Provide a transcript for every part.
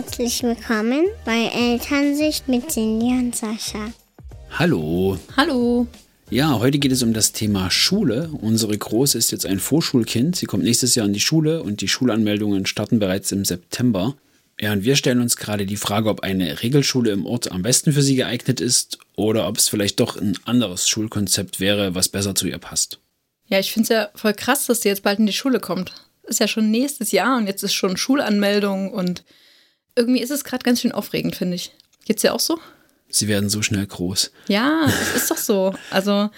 Herzlich willkommen bei Elternsicht mit Cindy und Sascha. Hallo. Hallo. Ja, heute geht es um das Thema Schule. Unsere Große ist jetzt ein Vorschulkind. Sie kommt nächstes Jahr in die Schule und die Schulanmeldungen starten bereits im September. Ja, und wir stellen uns gerade die Frage, ob eine Regelschule im Ort am besten für sie geeignet ist oder ob es vielleicht doch ein anderes Schulkonzept wäre, was besser zu ihr passt. Ja, ich finde es ja voll krass, dass sie jetzt bald in die Schule kommt. Ist ja schon nächstes Jahr und jetzt ist schon Schulanmeldung und irgendwie ist es gerade ganz schön aufregend, finde ich. Geht's dir auch so? Sie werden so schnell groß. Ja, es ist doch so. Also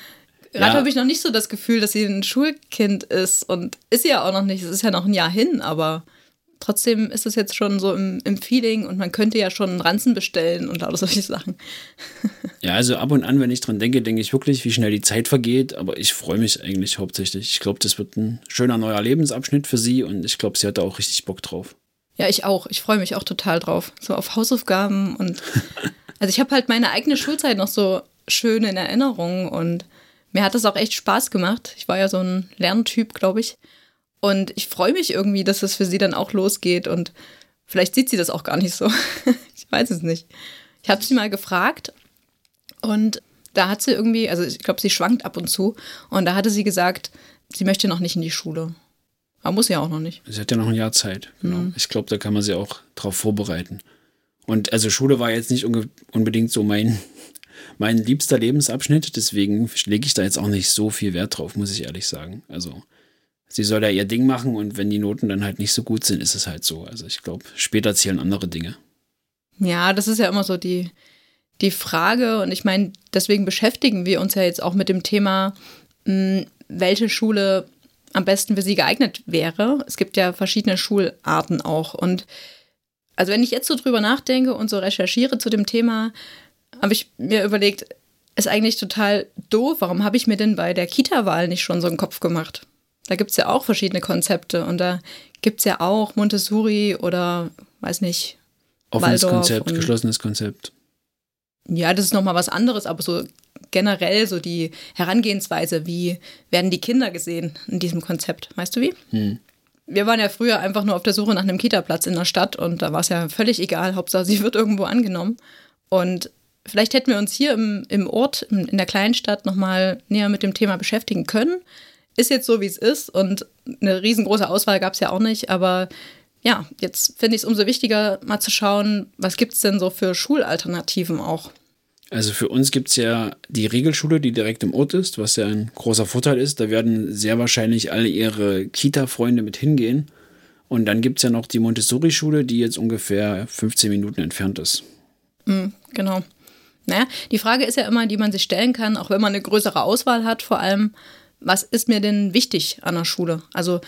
gerade ja. habe ich noch nicht so das Gefühl, dass sie ein Schulkind ist und ist sie ja auch noch nicht. Es ist ja noch ein Jahr hin, aber trotzdem ist es jetzt schon so im, im, Feeling und man könnte ja schon einen Ranzen bestellen und lauter solche Sachen. Ja, also ab und an, wenn ich dran denke, denke ich wirklich, wie schnell die Zeit vergeht, aber ich freue mich eigentlich hauptsächlich. Ich glaube, das wird ein schöner neuer Lebensabschnitt für sie und ich glaube, sie hat da auch richtig Bock drauf. Ja, ich auch. Ich freue mich auch total drauf. So auf Hausaufgaben und also ich habe halt meine eigene Schulzeit noch so schön in Erinnerung und mir hat das auch echt Spaß gemacht. Ich war ja so ein Lerntyp, glaube ich. Und ich freue mich irgendwie, dass es für sie dann auch losgeht. Und vielleicht sieht sie das auch gar nicht so. ich weiß es nicht. Ich habe sie mal gefragt und da hat sie irgendwie, also ich glaube, sie schwankt ab und zu. Und da hatte sie gesagt, sie möchte noch nicht in die Schule. Aber muss ja auch noch nicht. Sie hat ja noch ein Jahr Zeit. Genau. Mhm. Ich glaube, da kann man sie auch drauf vorbereiten. Und also Schule war jetzt nicht unbedingt so mein, mein liebster Lebensabschnitt. Deswegen lege ich da jetzt auch nicht so viel Wert drauf, muss ich ehrlich sagen. Also sie soll da ihr Ding machen und wenn die Noten dann halt nicht so gut sind, ist es halt so. Also ich glaube, später zählen andere Dinge. Ja, das ist ja immer so die, die Frage und ich meine, deswegen beschäftigen wir uns ja jetzt auch mit dem Thema, hm, welche Schule am besten für sie geeignet wäre. Es gibt ja verschiedene Schularten auch und also wenn ich jetzt so drüber nachdenke und so recherchiere zu dem Thema, habe ich mir überlegt, ist eigentlich total doof. Warum habe ich mir denn bei der Kita-Wahl nicht schon so einen Kopf gemacht? Da gibt es ja auch verschiedene Konzepte und da gibt es ja auch Montessori oder, weiß nicht, Offenes Waldorf Konzept, geschlossenes Konzept. Ja, das ist nochmal was anderes, aber so generell so die Herangehensweise, wie werden die Kinder gesehen in diesem Konzept, weißt du wie? Hm. Wir waren ja früher einfach nur auf der Suche nach einem Kita-Platz in der Stadt und da war es ja völlig egal, Hauptsache sie wird irgendwo angenommen. Und vielleicht hätten wir uns hier im, im Ort, in, in der Kleinstadt nochmal näher mit dem Thema beschäftigen können ist jetzt so, wie es ist und eine riesengroße Auswahl gab es ja auch nicht, aber ja, jetzt finde ich es umso wichtiger, mal zu schauen, was gibt es denn so für Schulalternativen auch. Also für uns gibt es ja die Regelschule, die direkt im Ort ist, was ja ein großer Vorteil ist. Da werden sehr wahrscheinlich alle ihre Kita-Freunde mit hingehen. Und dann gibt es ja noch die Montessori-Schule, die jetzt ungefähr 15 Minuten entfernt ist. Mhm, genau. Naja, die Frage ist ja immer, die man sich stellen kann, auch wenn man eine größere Auswahl hat, vor allem, was ist mir denn wichtig an der Schule? Also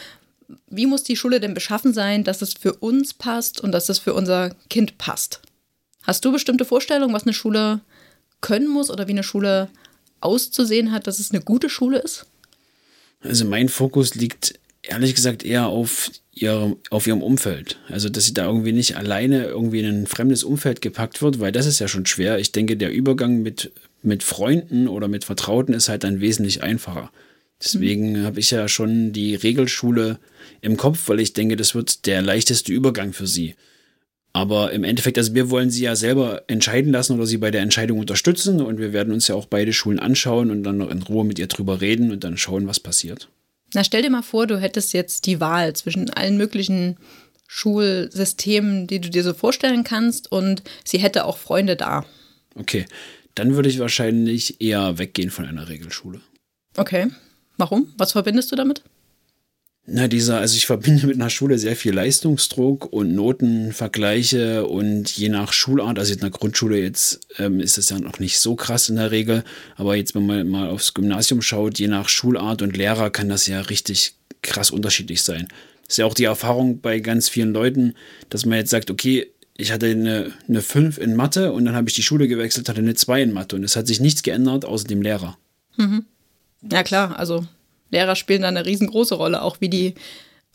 wie muss die Schule denn beschaffen sein, dass es für uns passt und dass es für unser Kind passt? Hast du bestimmte Vorstellungen, was eine Schule können muss oder wie eine Schule auszusehen hat, dass es eine gute Schule ist? Also mein Fokus liegt ehrlich gesagt eher auf ihrem, auf ihrem Umfeld. Also, dass sie da irgendwie nicht alleine irgendwie in ein fremdes Umfeld gepackt wird, weil das ist ja schon schwer. Ich denke, der Übergang mit, mit Freunden oder mit Vertrauten ist halt dann wesentlich einfacher. Deswegen mhm. habe ich ja schon die Regelschule im Kopf, weil ich denke, das wird der leichteste Übergang für sie. Aber im Endeffekt, also wir wollen sie ja selber entscheiden lassen oder sie bei der Entscheidung unterstützen und wir werden uns ja auch beide Schulen anschauen und dann noch in Ruhe mit ihr drüber reden und dann schauen, was passiert. Na, stell dir mal vor, du hättest jetzt die Wahl zwischen allen möglichen Schulsystemen, die du dir so vorstellen kannst und sie hätte auch Freunde da. Okay, dann würde ich wahrscheinlich eher weggehen von einer Regelschule. Okay. Warum? Was verbindest du damit? Na, dieser, also ich verbinde mit einer Schule sehr viel Leistungsdruck und Notenvergleiche und je nach Schulart, also in der Grundschule jetzt ähm, ist es ja noch nicht so krass in der Regel, aber jetzt, wenn man mal aufs Gymnasium schaut, je nach Schulart und Lehrer kann das ja richtig krass unterschiedlich sein. Das ist ja auch die Erfahrung bei ganz vielen Leuten, dass man jetzt sagt, okay, ich hatte eine, eine 5 in Mathe und dann habe ich die Schule gewechselt, hatte eine 2 in Mathe und es hat sich nichts geändert außer dem Lehrer. Mhm. Ja, klar, also Lehrer spielen da eine riesengroße Rolle, auch wie die,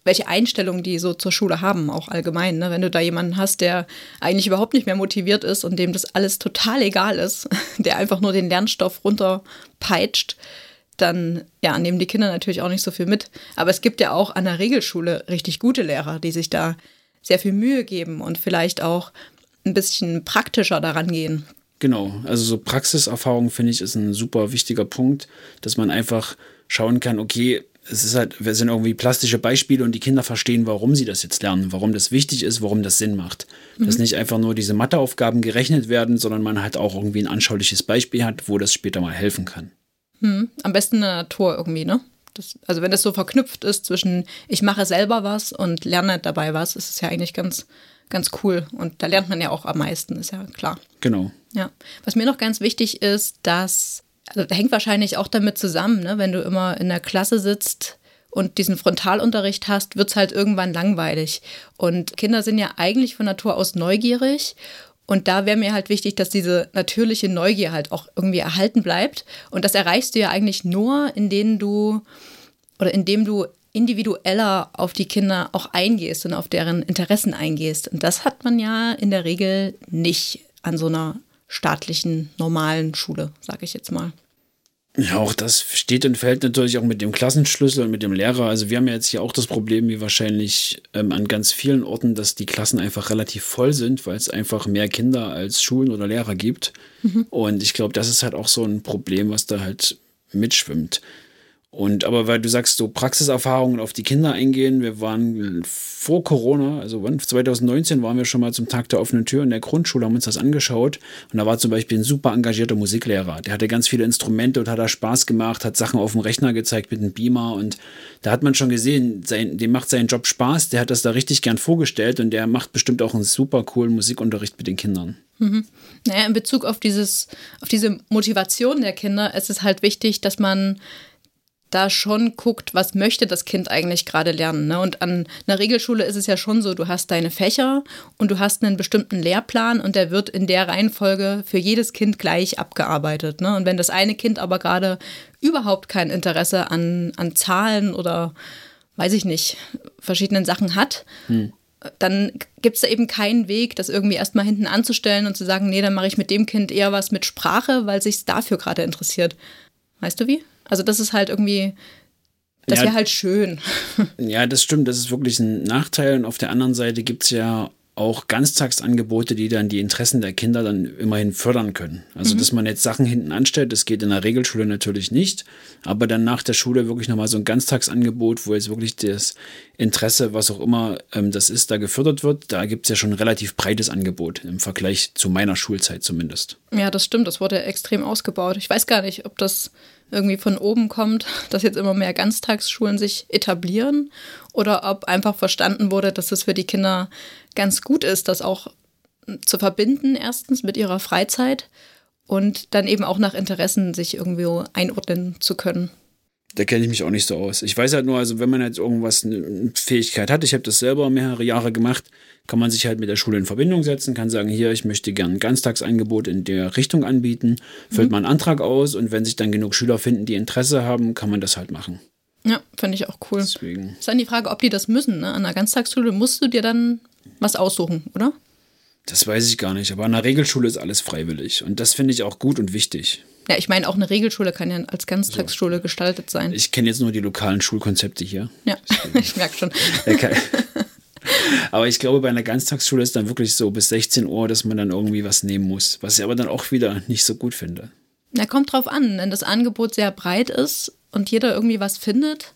welche Einstellungen die so zur Schule haben, auch allgemein. Ne? Wenn du da jemanden hast, der eigentlich überhaupt nicht mehr motiviert ist und dem das alles total egal ist, der einfach nur den Lernstoff runterpeitscht, dann ja, nehmen die Kinder natürlich auch nicht so viel mit. Aber es gibt ja auch an der Regelschule richtig gute Lehrer, die sich da sehr viel Mühe geben und vielleicht auch ein bisschen praktischer daran gehen. Genau, also so Praxiserfahrung finde ich ist ein super wichtiger Punkt, dass man einfach schauen kann, okay, es ist halt, wir sind irgendwie plastische Beispiele und die Kinder verstehen, warum sie das jetzt lernen, warum das wichtig ist, warum das Sinn macht. Mhm. Dass nicht einfach nur diese Matheaufgaben gerechnet werden, sondern man halt auch irgendwie ein anschauliches Beispiel hat, wo das später mal helfen kann. Mhm. Am besten in der Natur irgendwie, ne? Das, also wenn das so verknüpft ist zwischen ich mache selber was und lerne dabei was, ist es ja eigentlich ganz, ganz cool. Und da lernt man ja auch am meisten, ist ja klar. Genau. Ja. Was mir noch ganz wichtig ist, dass also hängt wahrscheinlich auch damit zusammen, ne? wenn du immer in der Klasse sitzt und diesen Frontalunterricht hast, wird es halt irgendwann langweilig. Und Kinder sind ja eigentlich von Natur aus neugierig. Und da wäre mir halt wichtig, dass diese natürliche Neugier halt auch irgendwie erhalten bleibt. Und das erreichst du ja eigentlich nur, indem du oder indem du individueller auf die Kinder auch eingehst und auf deren Interessen eingehst. Und das hat man ja in der Regel nicht an so einer staatlichen, normalen Schule, sage ich jetzt mal. Ja, auch das steht und fällt natürlich auch mit dem Klassenschlüssel und mit dem Lehrer. Also wir haben ja jetzt hier auch das Problem, wie wahrscheinlich ähm, an ganz vielen Orten, dass die Klassen einfach relativ voll sind, weil es einfach mehr Kinder als Schulen oder Lehrer gibt. Mhm. Und ich glaube, das ist halt auch so ein Problem, was da halt mitschwimmt. Und aber weil du sagst, so Praxiserfahrungen auf die Kinder eingehen, wir waren vor Corona, also 2019 waren wir schon mal zum Tag der offenen Tür in der Grundschule, haben uns das angeschaut und da war zum Beispiel ein super engagierter Musiklehrer. Der hatte ganz viele Instrumente und hat da Spaß gemacht, hat Sachen auf dem Rechner gezeigt mit einem Beamer und da hat man schon gesehen, sein, dem macht seinen Job Spaß, der hat das da richtig gern vorgestellt und der macht bestimmt auch einen super coolen Musikunterricht mit den Kindern. Mhm. Naja, in Bezug auf dieses, auf diese Motivation der Kinder ist es halt wichtig, dass man da schon guckt, was möchte das Kind eigentlich gerade lernen. Ne? Und an einer Regelschule ist es ja schon so, du hast deine Fächer und du hast einen bestimmten Lehrplan und der wird in der Reihenfolge für jedes Kind gleich abgearbeitet. Ne? Und wenn das eine Kind aber gerade überhaupt kein Interesse an, an Zahlen oder, weiß ich nicht, verschiedenen Sachen hat, hm. dann gibt es da eben keinen Weg, das irgendwie erstmal hinten anzustellen und zu sagen, nee, dann mache ich mit dem Kind eher was mit Sprache, weil sich dafür gerade interessiert. Weißt du wie? Also das ist halt irgendwie, das ja, wäre halt schön. Ja, das stimmt, das ist wirklich ein Nachteil. Und auf der anderen Seite gibt es ja auch Ganztagsangebote, die dann die Interessen der Kinder dann immerhin fördern können. Also, mhm. dass man jetzt Sachen hinten anstellt, das geht in der Regelschule natürlich nicht, aber dann nach der Schule wirklich nochmal so ein Ganztagsangebot, wo jetzt wirklich das Interesse, was auch immer ähm, das ist, da gefördert wird, da gibt es ja schon ein relativ breites Angebot im Vergleich zu meiner Schulzeit zumindest. Ja, das stimmt, das wurde extrem ausgebaut. Ich weiß gar nicht, ob das irgendwie von oben kommt, dass jetzt immer mehr Ganztagsschulen sich etablieren oder ob einfach verstanden wurde, dass es für die Kinder ganz gut ist, das auch zu verbinden, erstens mit ihrer Freizeit und dann eben auch nach Interessen sich irgendwo einordnen zu können. Da kenne ich mich auch nicht so aus. Ich weiß halt nur, also wenn man jetzt irgendwas eine Fähigkeit hat, ich habe das selber mehrere Jahre gemacht, kann man sich halt mit der Schule in Verbindung setzen, kann sagen, hier, ich möchte gern ein Ganztagsangebot in der Richtung anbieten, füllt mhm. man einen Antrag aus und wenn sich dann genug Schüler finden, die Interesse haben, kann man das halt machen. Ja, finde ich auch cool. Deswegen. Ist dann die Frage, ob die das müssen. Ne? An einer Ganztagsschule musst du dir dann was aussuchen, oder? Das weiß ich gar nicht, aber an einer Regelschule ist alles freiwillig und das finde ich auch gut und wichtig. Ja, ich meine, auch eine Regelschule kann ja als Ganztagsschule so. gestaltet sein. Ich kenne jetzt nur die lokalen Schulkonzepte hier. Ja, ich merke schon. Aber ich glaube, bei einer Ganztagsschule ist dann wirklich so bis 16 Uhr, dass man dann irgendwie was nehmen muss, was ich aber dann auch wieder nicht so gut finde. Na, kommt drauf an. Wenn das Angebot sehr breit ist und jeder irgendwie was findet,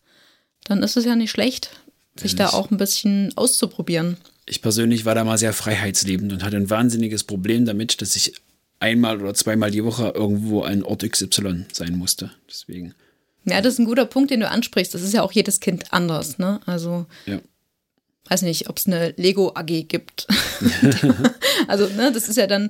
dann ist es ja nicht schlecht, sich da auch ein bisschen auszuprobieren. Ich persönlich war da mal sehr freiheitsliebend und hatte ein wahnsinniges Problem damit, dass ich einmal oder zweimal die Woche irgendwo an Ort XY sein musste. Deswegen. Ja, das ist ein guter Punkt, den du ansprichst. Das ist ja auch jedes Kind anders, ne? Also ja weiß nicht, ob es eine Lego AG gibt. also, ne, das ist ja dann,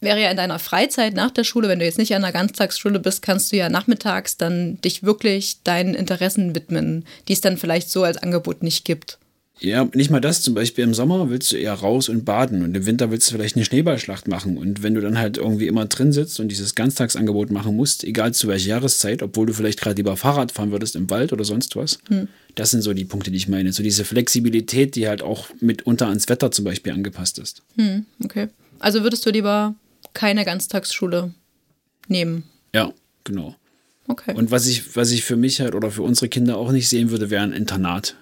wäre ja in deiner Freizeit nach der Schule, wenn du jetzt nicht an einer Ganztagsschule bist, kannst du ja nachmittags dann dich wirklich deinen Interessen widmen, die es dann vielleicht so als Angebot nicht gibt. Ja, nicht mal das. Zum Beispiel im Sommer willst du eher raus und baden und im Winter willst du vielleicht eine Schneeballschlacht machen. Und wenn du dann halt irgendwie immer drin sitzt und dieses Ganztagsangebot machen musst, egal zu welcher Jahreszeit, obwohl du vielleicht gerade lieber Fahrrad fahren würdest im Wald oder sonst was, hm. Das sind so die Punkte, die ich meine. So diese Flexibilität, die halt auch mitunter ans Wetter zum Beispiel angepasst ist. Hm, okay. Also würdest du lieber keine Ganztagsschule nehmen? Ja, genau. Okay. Und was ich, was ich für mich halt oder für unsere Kinder auch nicht sehen würde, wäre ein Internat.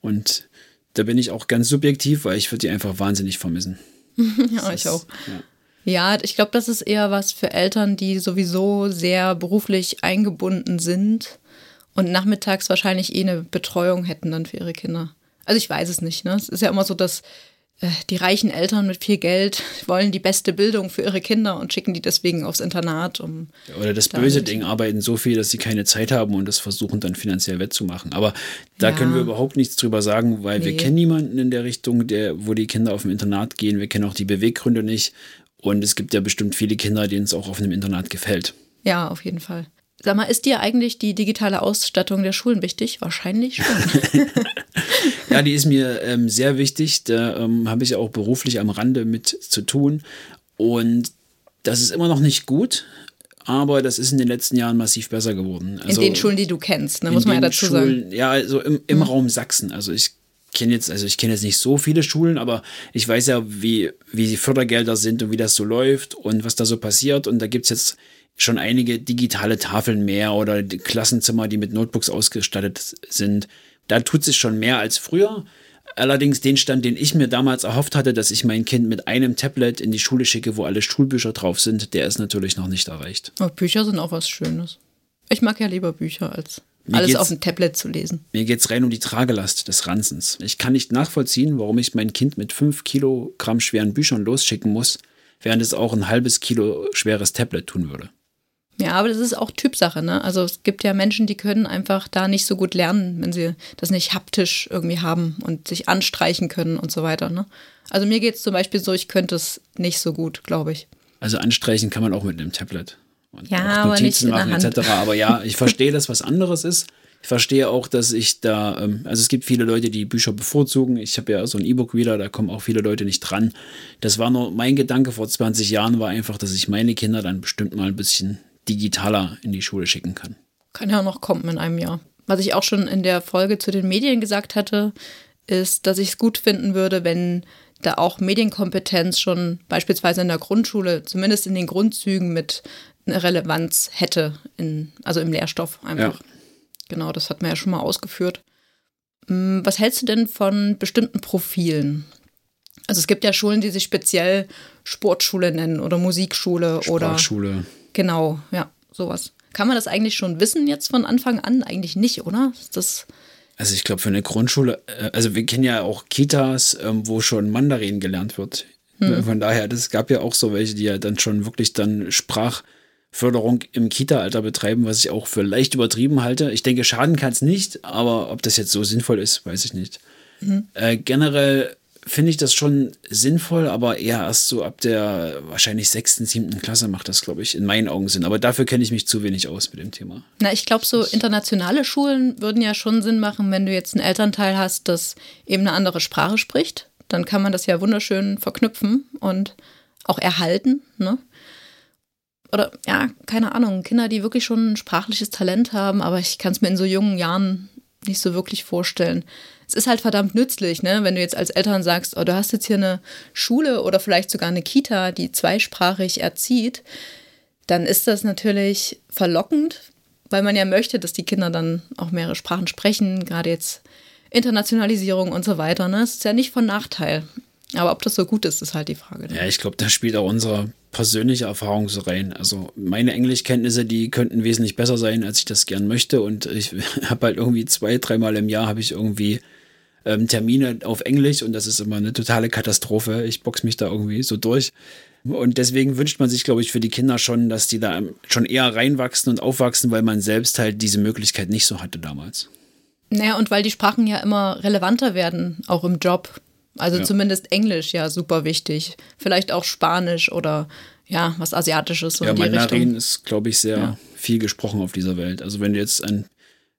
Und da bin ich auch ganz subjektiv, weil ich würde die einfach wahnsinnig vermissen. ja, ich auch. Ja, ja ich glaube, das ist eher was für Eltern, die sowieso sehr beruflich eingebunden sind und nachmittags wahrscheinlich eh eine Betreuung hätten dann für ihre Kinder. Also ich weiß es nicht. Ne? Es ist ja immer so, dass äh, die reichen Eltern mit viel Geld wollen die beste Bildung für ihre Kinder und schicken die deswegen aufs Internat. Um Oder das böse Ding, arbeiten so viel, dass sie keine Zeit haben und das versuchen dann finanziell wettzumachen. Aber da ja. können wir überhaupt nichts drüber sagen, weil nee. wir kennen niemanden in der Richtung, der, wo die Kinder auf dem Internat gehen. Wir kennen auch die Beweggründe nicht. Und es gibt ja bestimmt viele Kinder, denen es auch auf einem Internat gefällt. Ja, auf jeden Fall. Sag mal, ist dir eigentlich die digitale Ausstattung der Schulen wichtig? Wahrscheinlich schon. ja, die ist mir ähm, sehr wichtig. Da ähm, habe ich auch beruflich am Rande mit zu tun. Und das ist immer noch nicht gut, aber das ist in den letzten Jahren massiv besser geworden. Also in den Schulen, die du kennst, ne, muss man ja dazu Schulen, sagen. Ja, also im, im hm. Raum Sachsen. Also ich kenne jetzt, also ich kenne jetzt nicht so viele Schulen, aber ich weiß ja, wie, wie die Fördergelder sind und wie das so läuft und was da so passiert. Und da gibt es jetzt schon einige digitale Tafeln mehr oder Klassenzimmer, die mit Notebooks ausgestattet sind. Da tut sich schon mehr als früher. Allerdings den Stand, den ich mir damals erhofft hatte, dass ich mein Kind mit einem Tablet in die Schule schicke, wo alle Schulbücher drauf sind, der ist natürlich noch nicht erreicht. Aber Bücher sind auch was Schönes. Ich mag ja lieber Bücher als mir alles auf dem Tablet zu lesen. Mir geht es rein um die Tragelast des Ranzens. Ich kann nicht nachvollziehen, warum ich mein Kind mit fünf Kilogramm schweren Büchern losschicken muss, während es auch ein halbes Kilo schweres Tablet tun würde. Ja, aber das ist auch Typsache, ne? Also es gibt ja Menschen, die können einfach da nicht so gut lernen, wenn sie das nicht haptisch irgendwie haben und sich anstreichen können und so weiter, ne? Also mir geht es zum Beispiel so, ich könnte es nicht so gut, glaube ich. Also anstreichen kann man auch mit einem Tablet. Und ja, Notizen machen etc. Aber ja, ich verstehe, dass was anderes ist. Ich verstehe auch, dass ich da, ähm, also es gibt viele Leute, die Bücher bevorzugen. Ich habe ja so ein E-Book wieder, da kommen auch viele Leute nicht dran. Das war nur mein Gedanke vor 20 Jahren, war einfach, dass ich meine Kinder dann bestimmt mal ein bisschen digitaler in die Schule schicken kann. Kann ja noch kommen in einem Jahr. Was ich auch schon in der Folge zu den Medien gesagt hatte, ist, dass ich es gut finden würde, wenn da auch Medienkompetenz schon beispielsweise in der Grundschule, zumindest in den Grundzügen mit einer Relevanz hätte, in, also im Lehrstoff einfach. Ja. Genau, das hat man ja schon mal ausgeführt. Hm, was hältst du denn von bestimmten Profilen? Also es gibt ja Schulen, die sich speziell Sportschule nennen oder Musikschule oder Sprachschule. Genau, ja, sowas. Kann man das eigentlich schon wissen jetzt von Anfang an? Eigentlich nicht, oder? Ist das also ich glaube für eine Grundschule, äh, also wir kennen ja auch Kitas, ähm, wo schon Mandarin gelernt wird. Hm. Von daher, das gab ja auch so welche, die ja dann schon wirklich dann Sprachförderung im Kita-Alter betreiben, was ich auch für leicht übertrieben halte. Ich denke, schaden kann es nicht, aber ob das jetzt so sinnvoll ist, weiß ich nicht. Mhm. Äh, generell finde ich das schon sinnvoll, aber eher erst so ab der wahrscheinlich sechsten, siebten Klasse macht das, glaube ich, in meinen Augen Sinn. Aber dafür kenne ich mich zu wenig aus mit dem Thema. Na, ich glaube, so internationale Schulen würden ja schon Sinn machen, wenn du jetzt einen Elternteil hast, das eben eine andere Sprache spricht. Dann kann man das ja wunderschön verknüpfen und auch erhalten. Ne? Oder ja, keine Ahnung, Kinder, die wirklich schon ein sprachliches Talent haben, aber ich kann es mir in so jungen Jahren nicht so wirklich vorstellen es ist halt verdammt nützlich, ne? wenn du jetzt als Eltern sagst, oh, du hast jetzt hier eine Schule oder vielleicht sogar eine Kita, die zweisprachig erzieht, dann ist das natürlich verlockend, weil man ja möchte, dass die Kinder dann auch mehrere Sprachen sprechen, gerade jetzt Internationalisierung und so weiter. Ne? Das ist ja nicht von Nachteil. Aber ob das so gut ist, ist halt die Frage. Ja, ich glaube, da spielt auch unsere persönliche Erfahrung so rein. Also meine Englischkenntnisse, die könnten wesentlich besser sein, als ich das gern möchte. Und ich habe halt irgendwie zwei, dreimal im Jahr habe ich irgendwie ähm, Termine auf Englisch und das ist immer eine totale Katastrophe. Ich box mich da irgendwie so durch. Und deswegen wünscht man sich, glaube ich, für die Kinder schon, dass die da schon eher reinwachsen und aufwachsen, weil man selbst halt diese Möglichkeit nicht so hatte damals. Naja, und weil die Sprachen ja immer relevanter werden, auch im Job. Also ja. zumindest Englisch ja super wichtig. Vielleicht auch Spanisch oder ja, was Asiatisches. So ja, Mandarin ist, glaube ich, sehr ja. viel gesprochen auf dieser Welt. Also wenn du jetzt ein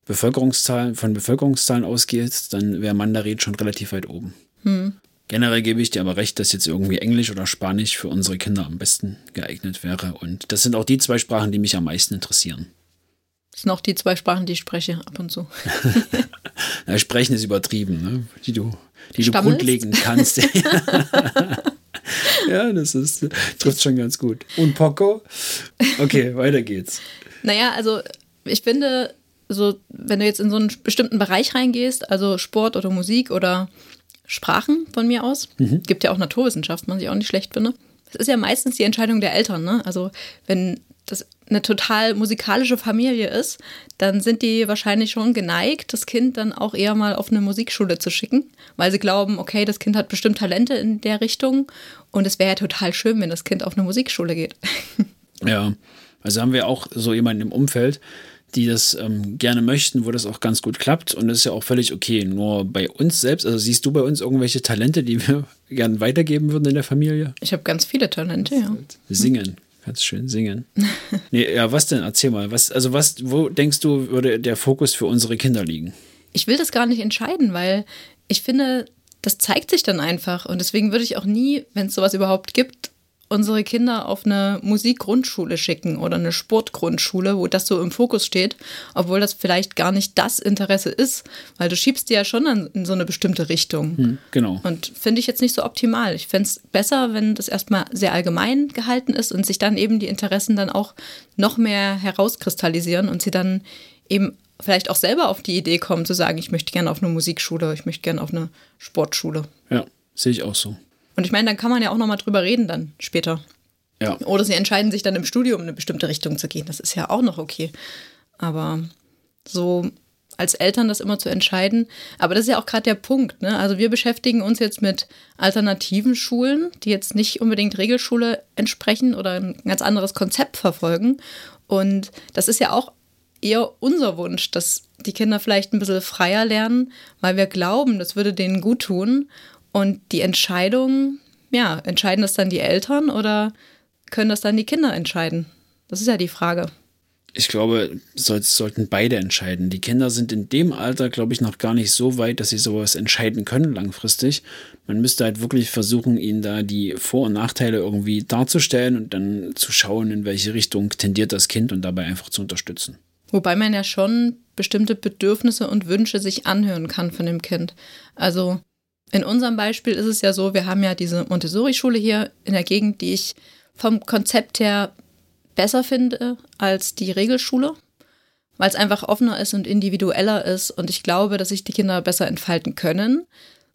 Bevölkerungszahlen, von Bevölkerungszahlen ausgehst, dann wäre Mandarin schon relativ weit oben. Hm. Generell gebe ich dir aber recht, dass jetzt irgendwie Englisch oder Spanisch für unsere Kinder am besten geeignet wäre. Und das sind auch die zwei Sprachen, die mich am meisten interessieren. Das sind auch die zwei Sprachen, die ich spreche ab und zu. ja, sprechen ist übertrieben, ne? die du, die du grundlegend kannst. ja, das ist, trifft schon ganz gut. Und Poco? Okay, weiter geht's. Naja, also ich finde, so, wenn du jetzt in so einen bestimmten Bereich reingehst, also Sport oder Musik oder Sprachen von mir aus. Mhm. Gibt ja auch Naturwissenschaften, was ich auch nicht schlecht finde. Das ist ja meistens die Entscheidung der Eltern. Ne? Also wenn das eine total musikalische Familie ist, dann sind die wahrscheinlich schon geneigt, das Kind dann auch eher mal auf eine Musikschule zu schicken, weil sie glauben, okay, das Kind hat bestimmt Talente in der Richtung und es wäre ja total schön, wenn das Kind auf eine Musikschule geht. Ja, also haben wir auch so jemanden im Umfeld, die das ähm, gerne möchten, wo das auch ganz gut klappt. Und das ist ja auch völlig okay. Nur bei uns selbst, also siehst du bei uns irgendwelche Talente, die wir gerne weitergeben würden in der Familie? Ich habe ganz viele Talente, ja. Singen. Ganz schön singen. nee, ja, was denn? Erzähl mal. Was, also was, wo denkst du, würde der Fokus für unsere Kinder liegen? Ich will das gar nicht entscheiden, weil ich finde, das zeigt sich dann einfach. Und deswegen würde ich auch nie, wenn es sowas überhaupt gibt, unsere Kinder auf eine Musikgrundschule schicken oder eine Sportgrundschule, wo das so im Fokus steht, obwohl das vielleicht gar nicht das Interesse ist, weil du schiebst die ja schon in so eine bestimmte Richtung. Hm, genau. Und finde ich jetzt nicht so optimal. Ich fände es besser, wenn das erstmal sehr allgemein gehalten ist und sich dann eben die Interessen dann auch noch mehr herauskristallisieren und sie dann eben vielleicht auch selber auf die Idee kommen zu sagen, ich möchte gerne auf eine Musikschule, ich möchte gerne auf eine Sportschule. Ja, sehe ich auch so. Und ich meine, dann kann man ja auch nochmal drüber reden dann später. Ja. Oder sie entscheiden sich dann im Studium in eine bestimmte Richtung zu gehen. Das ist ja auch noch okay. Aber so als Eltern das immer zu entscheiden. Aber das ist ja auch gerade der Punkt. Ne? Also wir beschäftigen uns jetzt mit alternativen Schulen, die jetzt nicht unbedingt Regelschule entsprechen oder ein ganz anderes Konzept verfolgen. Und das ist ja auch eher unser Wunsch, dass die Kinder vielleicht ein bisschen freier lernen, weil wir glauben, das würde denen gut tun. Und die Entscheidung, ja, entscheiden das dann die Eltern oder können das dann die Kinder entscheiden? Das ist ja die Frage. Ich glaube, soll, sollten beide entscheiden. Die Kinder sind in dem Alter, glaube ich, noch gar nicht so weit, dass sie sowas entscheiden können langfristig. Man müsste halt wirklich versuchen, ihnen da die Vor- und Nachteile irgendwie darzustellen und dann zu schauen, in welche Richtung tendiert das Kind und dabei einfach zu unterstützen. Wobei man ja schon bestimmte Bedürfnisse und Wünsche sich anhören kann von dem Kind. Also in unserem Beispiel ist es ja so, wir haben ja diese Montessori-Schule hier in der Gegend, die ich vom Konzept her besser finde als die Regelschule, weil es einfach offener ist und individueller ist und ich glaube, dass sich die Kinder besser entfalten können.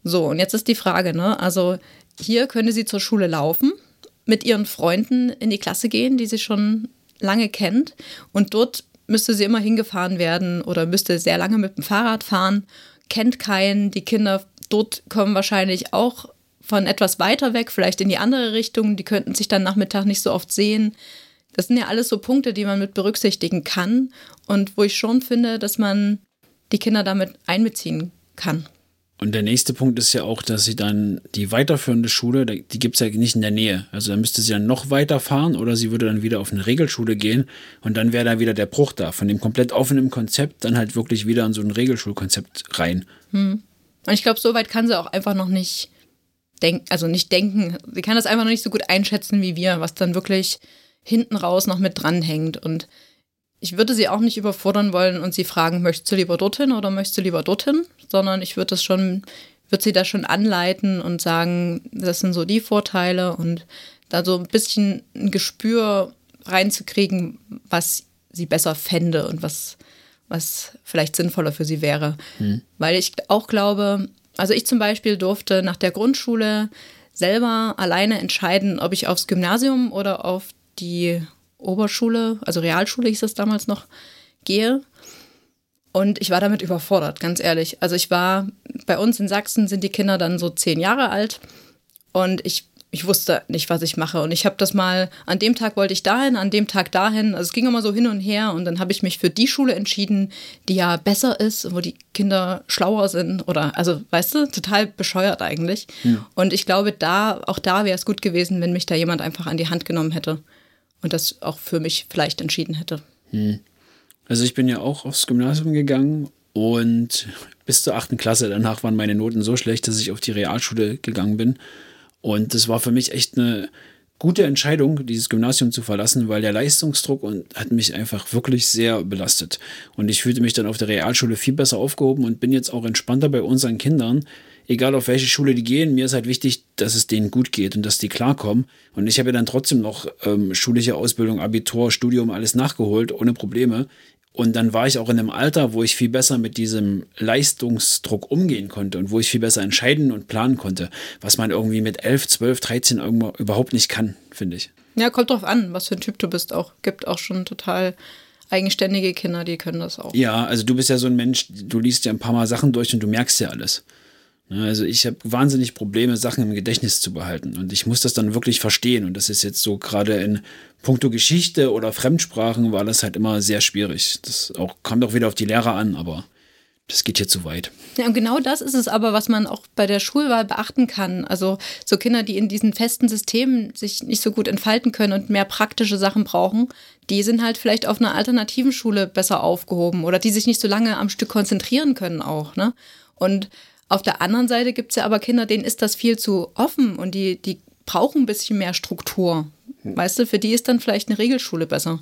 So, und jetzt ist die Frage, ne? Also hier könnte sie zur Schule laufen, mit ihren Freunden in die Klasse gehen, die sie schon lange kennt und dort müsste sie immer hingefahren werden oder müsste sehr lange mit dem Fahrrad fahren, kennt keinen, die Kinder dort kommen wahrscheinlich auch von etwas weiter weg, vielleicht in die andere Richtung. Die könnten sich dann Nachmittag nicht so oft sehen. Das sind ja alles so Punkte, die man mit berücksichtigen kann und wo ich schon finde, dass man die Kinder damit einbeziehen kann. Und der nächste Punkt ist ja auch, dass sie dann die weiterführende Schule, die gibt es ja nicht in der Nähe. Also da müsste sie dann noch weiterfahren oder sie würde dann wieder auf eine Regelschule gehen und dann wäre da wieder der Bruch da. Von dem komplett offenen Konzept dann halt wirklich wieder in so ein Regelschulkonzept rein. Hm. Und ich glaube, so weit kann sie auch einfach noch nicht denken, also nicht denken. Sie kann das einfach noch nicht so gut einschätzen wie wir, was dann wirklich hinten raus noch mit dranhängt. Und ich würde sie auch nicht überfordern wollen und sie fragen, möchtest du lieber dorthin oder möchtest du lieber dorthin? Sondern ich würde das schon, würde sie da schon anleiten und sagen, das sind so die Vorteile und da so ein bisschen ein Gespür reinzukriegen, was sie besser fände und was, was vielleicht sinnvoller für sie wäre. Hm. Weil ich auch glaube, also ich zum Beispiel durfte nach der Grundschule selber alleine entscheiden, ob ich aufs Gymnasium oder auf die Oberschule, also Realschule hieß das damals noch, gehe. Und ich war damit überfordert, ganz ehrlich. Also ich war, bei uns in Sachsen sind die Kinder dann so zehn Jahre alt und ich ich wusste nicht, was ich mache. Und ich habe das mal, an dem Tag wollte ich dahin, an dem Tag dahin. Also es ging immer so hin und her. Und dann habe ich mich für die Schule entschieden, die ja besser ist, wo die Kinder schlauer sind. Oder, also, weißt du, total bescheuert eigentlich. Ja. Und ich glaube, da, auch da wäre es gut gewesen, wenn mich da jemand einfach an die Hand genommen hätte und das auch für mich vielleicht entschieden hätte. Hm. Also ich bin ja auch aufs Gymnasium gegangen und bis zur achten Klasse danach waren meine Noten so schlecht, dass ich auf die Realschule gegangen bin. Und das war für mich echt eine gute Entscheidung, dieses Gymnasium zu verlassen, weil der Leistungsdruck und hat mich einfach wirklich sehr belastet. Und ich fühlte mich dann auf der Realschule viel besser aufgehoben und bin jetzt auch entspannter bei unseren Kindern. Egal auf welche Schule die gehen, mir ist halt wichtig, dass es denen gut geht und dass die klarkommen. Und ich habe ja dann trotzdem noch ähm, schulische Ausbildung, Abitur, Studium, alles nachgeholt, ohne Probleme Und dann war ich auch in einem Alter, wo ich viel besser mit diesem Leistungsdruck umgehen konnte und wo ich viel besser entscheiden und planen konnte, was man irgendwie mit 11, 12, 13 irgendwo überhaupt nicht kann, finde ich. Ja, kommt drauf an, was für ein Typ du bist auch. Gibt auch schon total eigenständige Kinder, die können das auch. Ja, also du bist ja so ein Mensch, du liest ja ein paar Mal Sachen durch und du merkst ja alles. Also ich habe wahnsinnig Probleme, Sachen im Gedächtnis zu behalten. Und ich muss das dann wirklich verstehen. Und das ist jetzt so gerade in puncto Geschichte oder Fremdsprachen war das halt immer sehr schwierig. Das auch, kommt auch wieder auf die Lehrer an, aber das geht hier zu weit. Ja, und genau das ist es aber, was man auch bei der Schulwahl beachten kann. Also so Kinder, die in diesen festen Systemen sich nicht so gut entfalten können und mehr praktische Sachen brauchen, die sind halt vielleicht auf einer alternativen Schule besser aufgehoben oder die sich nicht so lange am Stück konzentrieren können auch. Ne? Und auf der anderen Seite gibt es ja aber Kinder, denen ist das viel zu offen und die, die brauchen ein bisschen mehr Struktur. Weißt du, für die ist dann vielleicht eine Regelschule besser.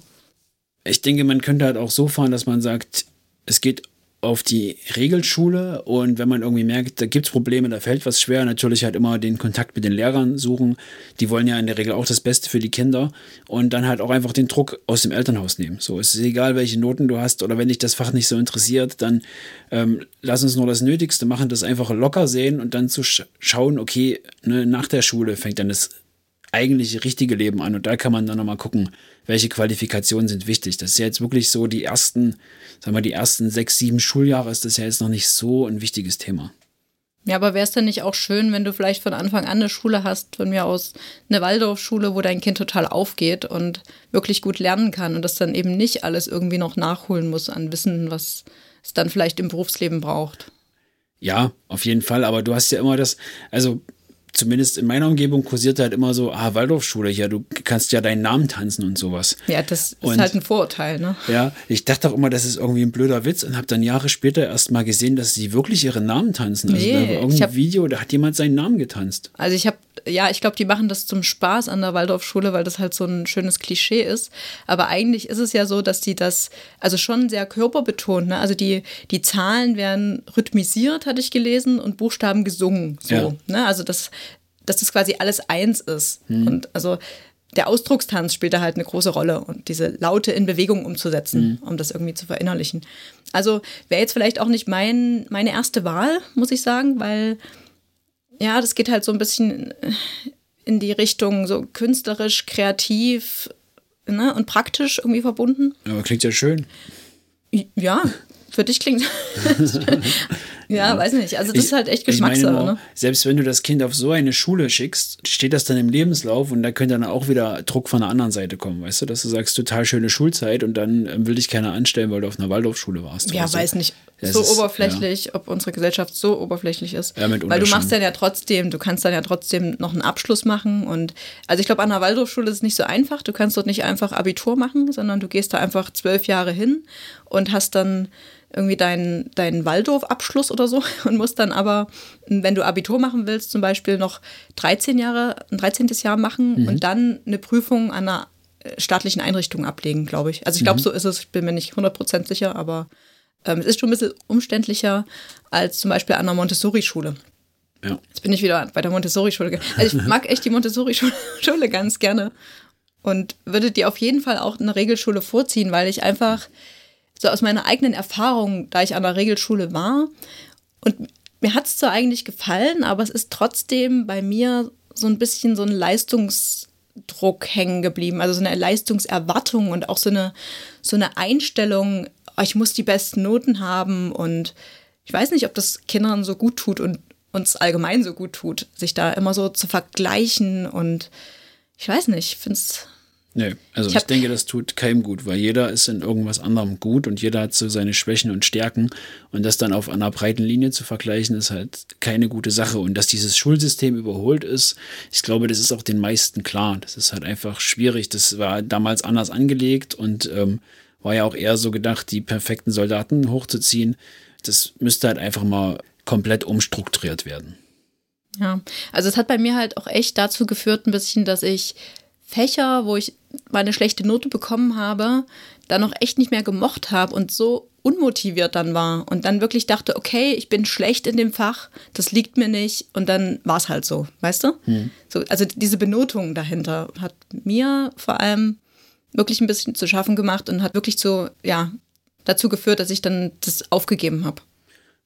Ich denke, man könnte halt auch so fahren, dass man sagt, es geht auf die Regelschule und wenn man irgendwie merkt, da gibt es Probleme, da fällt was schwer, natürlich halt immer den Kontakt mit den Lehrern suchen. Die wollen ja in der Regel auch das Beste für die Kinder und dann halt auch einfach den Druck aus dem Elternhaus nehmen. So, es ist egal, welche Noten du hast oder wenn dich das Fach nicht so interessiert, dann ähm, lass uns nur das Nötigste machen, das einfach locker sehen und dann zu sch schauen, okay, ne, nach der Schule fängt dann das eigentliche richtige Leben an und da kann man dann nochmal gucken, welche Qualifikationen sind wichtig. Das ist ja jetzt wirklich so die ersten, sagen wir, die ersten sechs, sieben Schuljahre ist das ja jetzt noch nicht so ein wichtiges Thema. Ja, aber wäre es denn nicht auch schön, wenn du vielleicht von Anfang an eine Schule hast, von mir aus eine Waldorfschule, wo dein Kind total aufgeht und wirklich gut lernen kann und das dann eben nicht alles irgendwie noch nachholen muss an Wissen, was es dann vielleicht im Berufsleben braucht? Ja, auf jeden Fall, aber du hast ja immer das, also zumindest in meiner Umgebung kursiert halt immer so, ah, Waldorfschule, ja, du kannst ja deinen Namen tanzen und sowas. Ja, das ist und, halt ein Vorurteil, ne? Ja, ich dachte auch immer, das ist irgendwie ein blöder Witz und habe dann Jahre später erst mal gesehen, dass sie wirklich ihren Namen tanzen. Also nee, da war irgendein hab, Video, da hat jemand seinen Namen getanzt. Also ich habe, ja, ich glaube, die machen das zum Spaß an der Waldorfschule, weil das halt so ein schönes Klischee ist. Aber eigentlich ist es ja so, dass die das, also schon sehr körperbetont, ne? Also die, die Zahlen werden rhythmisiert, hatte ich gelesen, und Buchstaben gesungen. So, ja. ne? Also das dass das quasi alles eins ist. Mhm. Und also der Ausdruckstanz spielt da halt eine große Rolle und diese Laute in Bewegung umzusetzen, mhm. um das irgendwie zu verinnerlichen. Also wäre jetzt vielleicht auch nicht mein, meine erste Wahl, muss ich sagen, weil ja, das geht halt so ein bisschen in die Richtung so künstlerisch, kreativ ne, und praktisch irgendwie verbunden. Aber klingt ja schön. Ja, für dich klingt. Ja, ja, weiß nicht. Also das ich, ist halt echt Geschmackssache. Ne? Selbst wenn du das Kind auf so eine Schule schickst, steht das dann im Lebenslauf und da könnte dann auch wieder Druck von der anderen Seite kommen, weißt du, dass du sagst, total schöne Schulzeit und dann ähm, will dich keiner anstellen, weil du auf einer Waldorfschule warst. Ja, weiß so. nicht. Das so ist, oberflächlich, ja. ob unsere Gesellschaft so oberflächlich ist. Ja, weil du machst dann ja trotzdem, du kannst dann ja trotzdem noch einen Abschluss machen und also ich glaube, an einer Waldorfschule ist es nicht so einfach. Du kannst dort nicht einfach Abitur machen, sondern du gehst da einfach zwölf Jahre hin und hast dann irgendwie deinen dein Waldorf-Abschluss oder so und musst dann aber, wenn du Abitur machen willst, zum Beispiel noch 13 Jahre, ein 13. Jahr machen mhm. und dann eine Prüfung an einer äh, staatlichen Einrichtung ablegen, glaube ich. Also ich glaube, mhm. so ist es, ich bin mir nicht 100% sicher, aber ähm, es ist schon ein bisschen umständlicher als zum Beispiel an einer Montessori-Schule. Ja. Jetzt bin ich wieder bei der Montessori-Schule. Also ich mag echt die Montessori-Schule ganz gerne und würde dir auf jeden Fall auch eine Regelschule vorziehen, weil ich einfach so aus meiner eigenen Erfahrung, da ich an der Regelschule war. Und mir hat es zwar eigentlich gefallen, aber es ist trotzdem bei mir so ein bisschen so ein Leistungsdruck hängen geblieben, also so eine Leistungserwartung und auch so eine, so eine Einstellung, oh, ich muss die besten Noten haben. Und ich weiß nicht, ob das Kindern so gut tut und uns allgemein so gut tut, sich da immer so zu vergleichen. Und ich weiß nicht, ich finde es Nee, also ich, ich, denke, das tut keinem gut, weil jeder ist in irgendwas anderem gut und jeder hat so seine Schwächen und Stärken. Und das dann auf einer breiten Linie zu vergleichen, ist halt keine gute Sache. Und dass dieses Schulsystem überholt ist, ich glaube, das ist auch den meisten klar. Das ist halt einfach schwierig. Das war damals anders angelegt und ähm, war ja auch eher so gedacht, die perfekten Soldaten hochzuziehen. Das müsste halt einfach mal komplett umstrukturiert werden. Ja, also es hat bei mir halt auch echt dazu geführt, ein bisschen, dass ich Fächer, wo ich meine schlechte Note bekommen habe, dann noch echt nicht mehr gemocht habe und so unmotiviert dann war und dann wirklich dachte, okay, ich bin schlecht in dem Fach, das liegt mir nicht und dann war es halt so, weißt du? Hm. So, also diese Benotung dahinter hat mir vor allem wirklich ein bisschen zu schaffen gemacht und hat wirklich zu, ja, dazu geführt, dass ich dann das aufgegeben habe.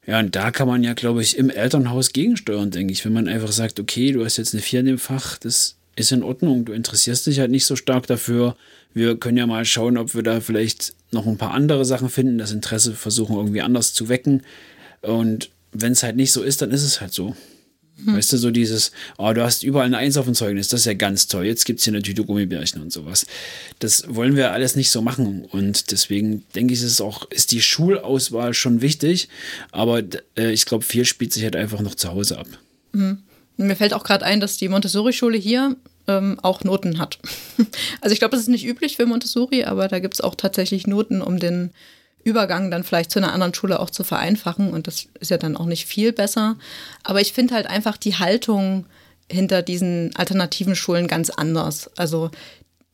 Ja, und da kann man ja, glaube ich, im Elternhaus gegensteuern, denke ich. Wenn man einfach sagt, okay, du hast jetzt eine Vier in dem Fach, das ist in Ordnung, du interessierst dich halt nicht so stark dafür. Wir können ja mal schauen, ob wir da vielleicht noch ein paar andere Sachen finden, das Interesse versuchen irgendwie anders zu wecken. Und wenn es halt nicht so ist, dann ist es halt so. Hm. Weißt du, so dieses, oh, du hast überall eine Eins auf dem Zeugnis, das ist ja ganz toll. Jetzt gibt es hier eine Tüte Gummibärchen und sowas. Das wollen wir alles nicht so machen. Und deswegen denke ich, ist auch, ist die Schulauswahl schon wichtig. Aber äh, ich glaube, viel spielt sich halt einfach noch zu Hause ab. Mhm. Mir fällt auch gerade ein, dass die Montessori-Schule hier ähm, auch Noten hat. also ich glaube, das ist nicht üblich für Montessori, aber da gibt es auch tatsächlich Noten, um den Übergang dann vielleicht zu einer anderen Schule auch zu vereinfachen. Und das ist ja dann auch nicht viel besser. Aber ich finde halt einfach die Haltung hinter diesen alternativen Schulen ganz anders. Also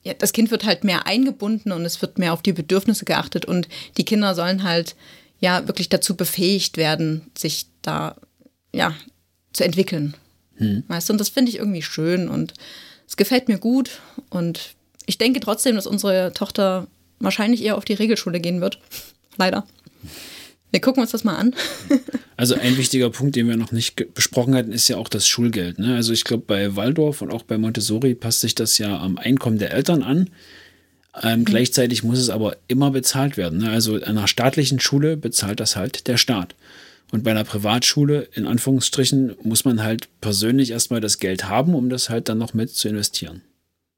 ja, das Kind wird halt mehr eingebunden und es wird mehr auf die Bedürfnisse geachtet und die Kinder sollen halt ja wirklich dazu befähigt werden, sich da ja zu entwickeln. Hm. Weißt du, und das finde ich irgendwie schön und es gefällt mir gut und ich denke trotzdem, dass unsere Tochter wahrscheinlich eher auf die Regelschule gehen wird. Leider. Wir gucken uns das mal an. also ein wichtiger Punkt, den wir noch nicht besprochen hatten, ist ja auch das Schulgeld. Ne? Also ich glaube, bei Waldorf und auch bei Montessori passt sich das ja am Einkommen der Eltern an. Ähm, mhm. Gleichzeitig muss es aber immer bezahlt werden. Ne? Also an einer staatlichen Schule bezahlt das halt der Staat. Und bei einer Privatschule, in Anführungsstrichen, muss man halt persönlich erstmal das Geld haben, um das halt dann noch mit zu investieren.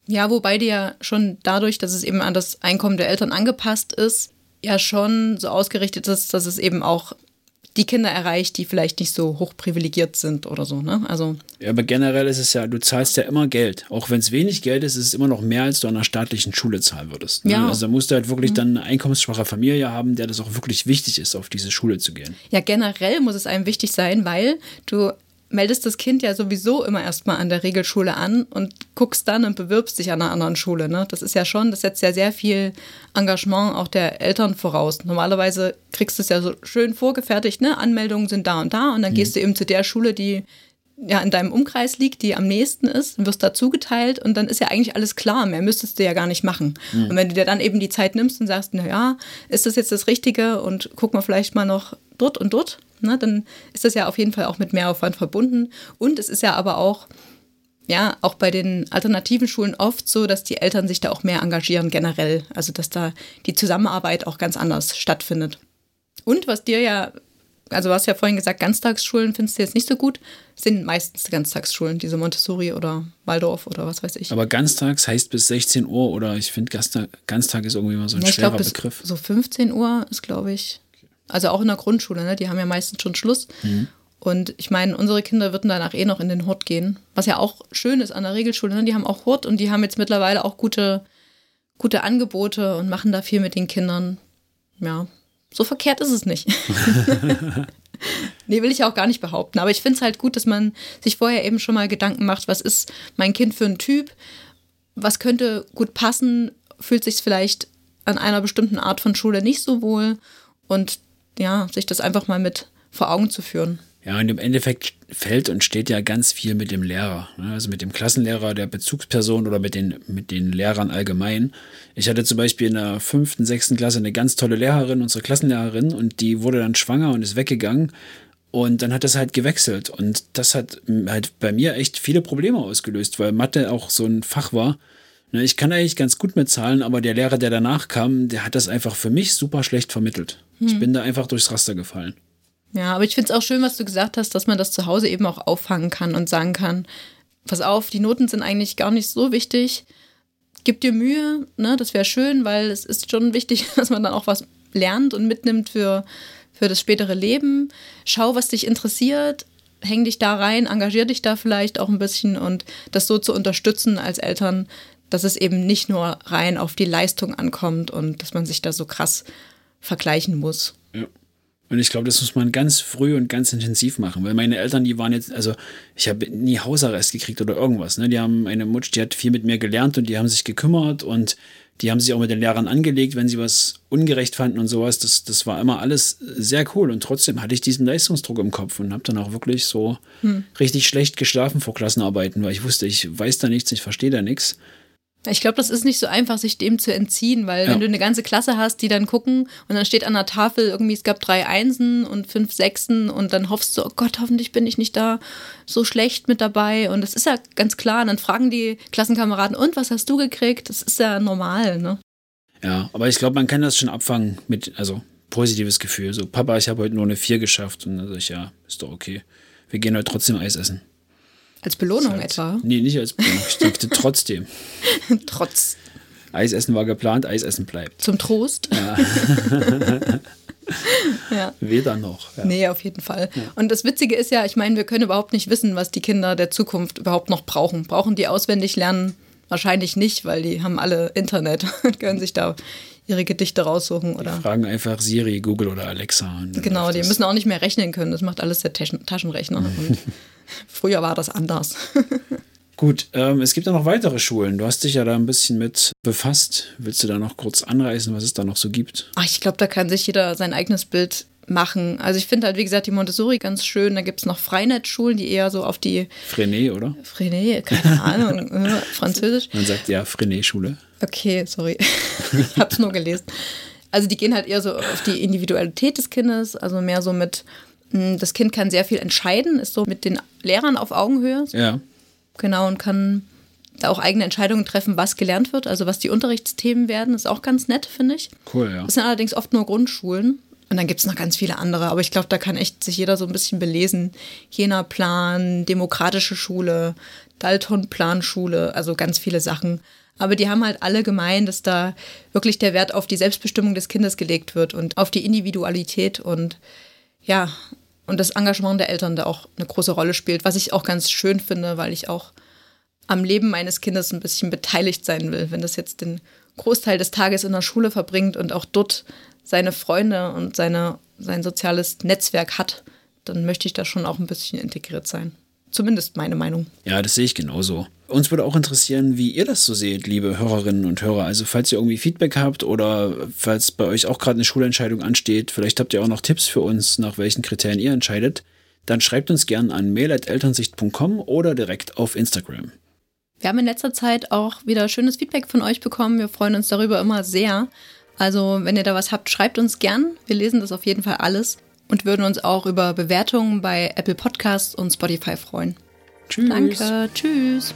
Ja, wobei die ja schon dadurch, dass es eben an das Einkommen der Eltern angepasst ist, ja schon so ausgerichtet ist, dass es eben auch die Kinder erreicht, die vielleicht nicht so hoch privilegiert sind oder so. Ne? Also ja, aber generell ist es ja, du zahlst ja immer Geld. Auch wenn es wenig Geld ist, ist es immer noch mehr, als du an einer staatlichen Schule zahlen würdest. Ne? Ja. Also da musst du halt wirklich mhm. dann eine einkommensschwache Familie haben, der das auch wirklich wichtig ist, auf diese Schule zu gehen. Ja, generell muss es einem wichtig sein, weil du meldest das Kind ja sowieso immer erstmal an der Regelschule an und guckst dann und bewirbst dich an einer anderen Schule. Ne? Das ist ja schon, das setzt ja sehr viel Engagement auch der Eltern voraus. Normalerweise kriegst du es ja so schön vorgefertigt, ne? Anmeldungen sind da und da und dann mhm. gehst du eben zu der Schule, die ja in deinem Umkreis liegt, die am nächsten ist, wirst da zugeteilt und dann ist ja eigentlich alles klar, mehr müsstest du ja gar nicht machen. Mhm. Und wenn du dir dann eben die Zeit nimmst und sagst, naja, ist das jetzt das Richtige und guck mal vielleicht mal noch dort und dort, ne, dann ist das ja auf jeden Fall auch mit Mehraufwand verbunden. Und es ist ja aber auch, ja, auch bei den alternativen Schulen oft so, dass die Eltern sich da auch mehr engagieren generell. Also dass da die Zusammenarbeit auch ganz anders stattfindet. Und was dir ja also du hast ja vorhin gesagt, Ganztagsschulen findest du jetzt nicht so gut, sind meistens Ganztagsschulen, diese Montessori oder Waldorf oder was weiß ich. Aber Ganztags heißt bis 16 Uhr oder ich finde Ganztag, Ganztag ist irgendwie immer so ein ja, schwerer glaub, Begriff. So 15 Uhr ist, glaube ich, also auch in der Grundschule, ne? die haben ja meistens schon Schluss. Mhm. Und ich meine, unsere Kinder würden danach eh noch in den Hort gehen, was ja auch schön ist an der Regelschule. Ne? Die haben auch Hort und die haben jetzt mittlerweile auch gute, gute Angebote und machen da viel mit den Kindern. Ja, so verkehrt ist es nicht. nee, will ich auch gar nicht behaupten. Aber ich finde es halt gut, dass man sich vorher eben schon mal Gedanken macht, was ist mein Kind für ein Typ? Was könnte gut passen? Fühlt sich vielleicht an einer bestimmten Art von Schule nicht so wohl? Und ja, sich das einfach mal mit vor Augen zu führen. Ja, und im Endeffekt fällt und steht ja ganz viel mit dem Lehrer. Ne? Also mit dem Klassenlehrer, der Bezugsperson oder mit den, mit den Lehrern allgemein. Ich hatte zum Beispiel in der fünften, sechsten Klasse eine ganz tolle Lehrerin, unsere Klassenlehrerin, und die wurde dann schwanger und ist weggegangen. Und dann hat das halt gewechselt. Und das hat halt bei mir echt viele Probleme ausgelöst, weil Mathe auch so ein Fach war. Ne, ich kann eigentlich ganz gut mit Zahlen, aber der Lehrer, der danach kam, der hat das einfach für mich super schlecht vermittelt. Hm. Ich bin da einfach durchs Raster gefallen. Ja, aber ich finde es auch schön, was du gesagt hast, dass man das zu Hause eben auch auffangen kann und sagen kann, pass auf, die Noten sind eigentlich gar nicht so wichtig. Gib dir Mühe, ne, das wäre schön, weil es ist schon wichtig, dass man dann auch was lernt und mitnimmt für, für das spätere Leben. Schau, was dich interessiert, häng dich da rein, engagier dich da vielleicht auch ein bisschen und das so zu unterstützen als Eltern, dass es eben nicht nur rein auf die Leistung ankommt und dass man sich da so krass vergleichen muss. Und ich glaube, das muss man ganz früh und ganz intensiv machen, weil meine Eltern, die waren jetzt, also ich habe nie Hausarrest gekriegt oder irgendwas. Ne? Die haben eine Mutsch, die hat viel mit mir gelernt und die haben sich gekümmert und die haben sich auch mit den Lehrern angelegt, wenn sie was ungerecht fanden und sowas. Das, das war immer alles sehr cool und trotzdem hatte ich diesen Leistungsdruck im Kopf und habe dann auch wirklich so hm. richtig schlecht geschlafen vor Klassenarbeiten, weil ich wusste, ich weiß da nichts, ich verstehe da nichts. Ich glaube, das ist nicht so einfach, sich dem zu entziehen, weil Ja. wenn du eine ganze Klasse hast, die dann gucken und dann steht an der Tafel irgendwie, es gab drei Einsen und fünf Sechsen und dann hoffst du, oh Gott, hoffentlich bin ich nicht da so schlecht mit dabei. Und das ist ja ganz klar. Und dann fragen die Klassenkameraden, und was hast du gekriegt? Das ist ja normal, ne? Ja, aber ich glaube, man kann das schon abfangen mit, also positives Gefühl. So, Papa, ich habe heute nur eine 4 geschafft. Und dann sag ich, ja, ist doch okay. Wir gehen heute trotzdem Eis essen. Als Belohnung Halt. etwa. Nee, nicht als Belohnung. Ich dachte trotzdem. Trotz. Eis essen war geplant, Eis essen bleibt. Zum Trost. ja. Weder noch. Ja. Nee, auf jeden Fall. Und das Witzige ist ja, ich meine, wir können überhaupt nicht wissen, was die Kinder der Zukunft überhaupt noch brauchen. Brauchen die auswendig lernen? Wahrscheinlich nicht, weil die haben alle Internet und können sich da ihre Gedichte raussuchen oder. Fragen einfach Siri, Google oder Alexa. Genau, die müssen auch nicht mehr rechnen können. Das macht alles der Taschen Taschenrechner. Und früher war das anders. Gut, ähm, es gibt ja noch weitere Schulen. Du hast dich ja da ein bisschen mit befasst. Willst du da noch kurz anreißen, was es da noch so gibt? Ach, ich glaube, da kann sich jeder sein eigenes Bild machen. Also ich finde halt, wie gesagt, die Montessori ganz schön. Da gibt es noch Freinetzschulen, die eher so auf die Frenet, oder? Frené, keine Ahnung, äh, Französisch. Man sagt ja Frenet-Schule. Okay, sorry. ich habe es nur gelesen. Also die gehen halt eher so auf die Individualität des Kindes, also mehr so mit, mh, das Kind kann sehr viel entscheiden, ist so mit den Lehrern auf Augenhöhe, Ja. genau, und kann da auch eigene Entscheidungen treffen, was gelernt wird, also was die Unterrichtsthemen werden, ist auch ganz nett, finde ich. Cool, ja. Das sind allerdings oft nur Grundschulen. Und dann gibt es noch ganz viele andere. Aber ich glaube, da kann echt sich jeder so ein bisschen belesen. Jena-Plan, demokratische Schule, Dalton-Plan-Schule, also ganz viele Sachen. Aber die haben halt alle gemein, dass da wirklich der Wert auf die Selbstbestimmung des Kindes gelegt wird und auf die Individualität und ja, und das Engagement der Eltern da auch eine große Rolle spielt, was ich auch ganz schön finde, weil ich auch am Leben meines Kindes ein bisschen beteiligt sein will. Wenn das jetzt den Großteil des Tages in der Schule verbringt und auch dort seine Freunde und seine, sein soziales Netzwerk hat, dann möchte ich da schon auch ein bisschen integriert sein. Zumindest meine Meinung. Ja, das sehe ich genauso. Uns würde auch interessieren, wie ihr das so seht, liebe Hörerinnen und Hörer. Also falls ihr irgendwie Feedback habt oder falls bei euch auch gerade eine Schulentscheidung ansteht, vielleicht habt ihr auch noch Tipps für uns, nach welchen Kriterien ihr entscheidet, dann schreibt uns gern an mail.elternsicht.com oder direkt auf Instagram. Wir haben in letzter Zeit auch wieder schönes Feedback von euch bekommen. Wir freuen uns darüber immer sehr. Also, wenn ihr da was habt, schreibt uns gern. Wir lesen das auf jeden Fall alles und würden uns auch über Bewertungen bei Apple Podcasts und Spotify freuen. Tschüss. Danke. Tschüss.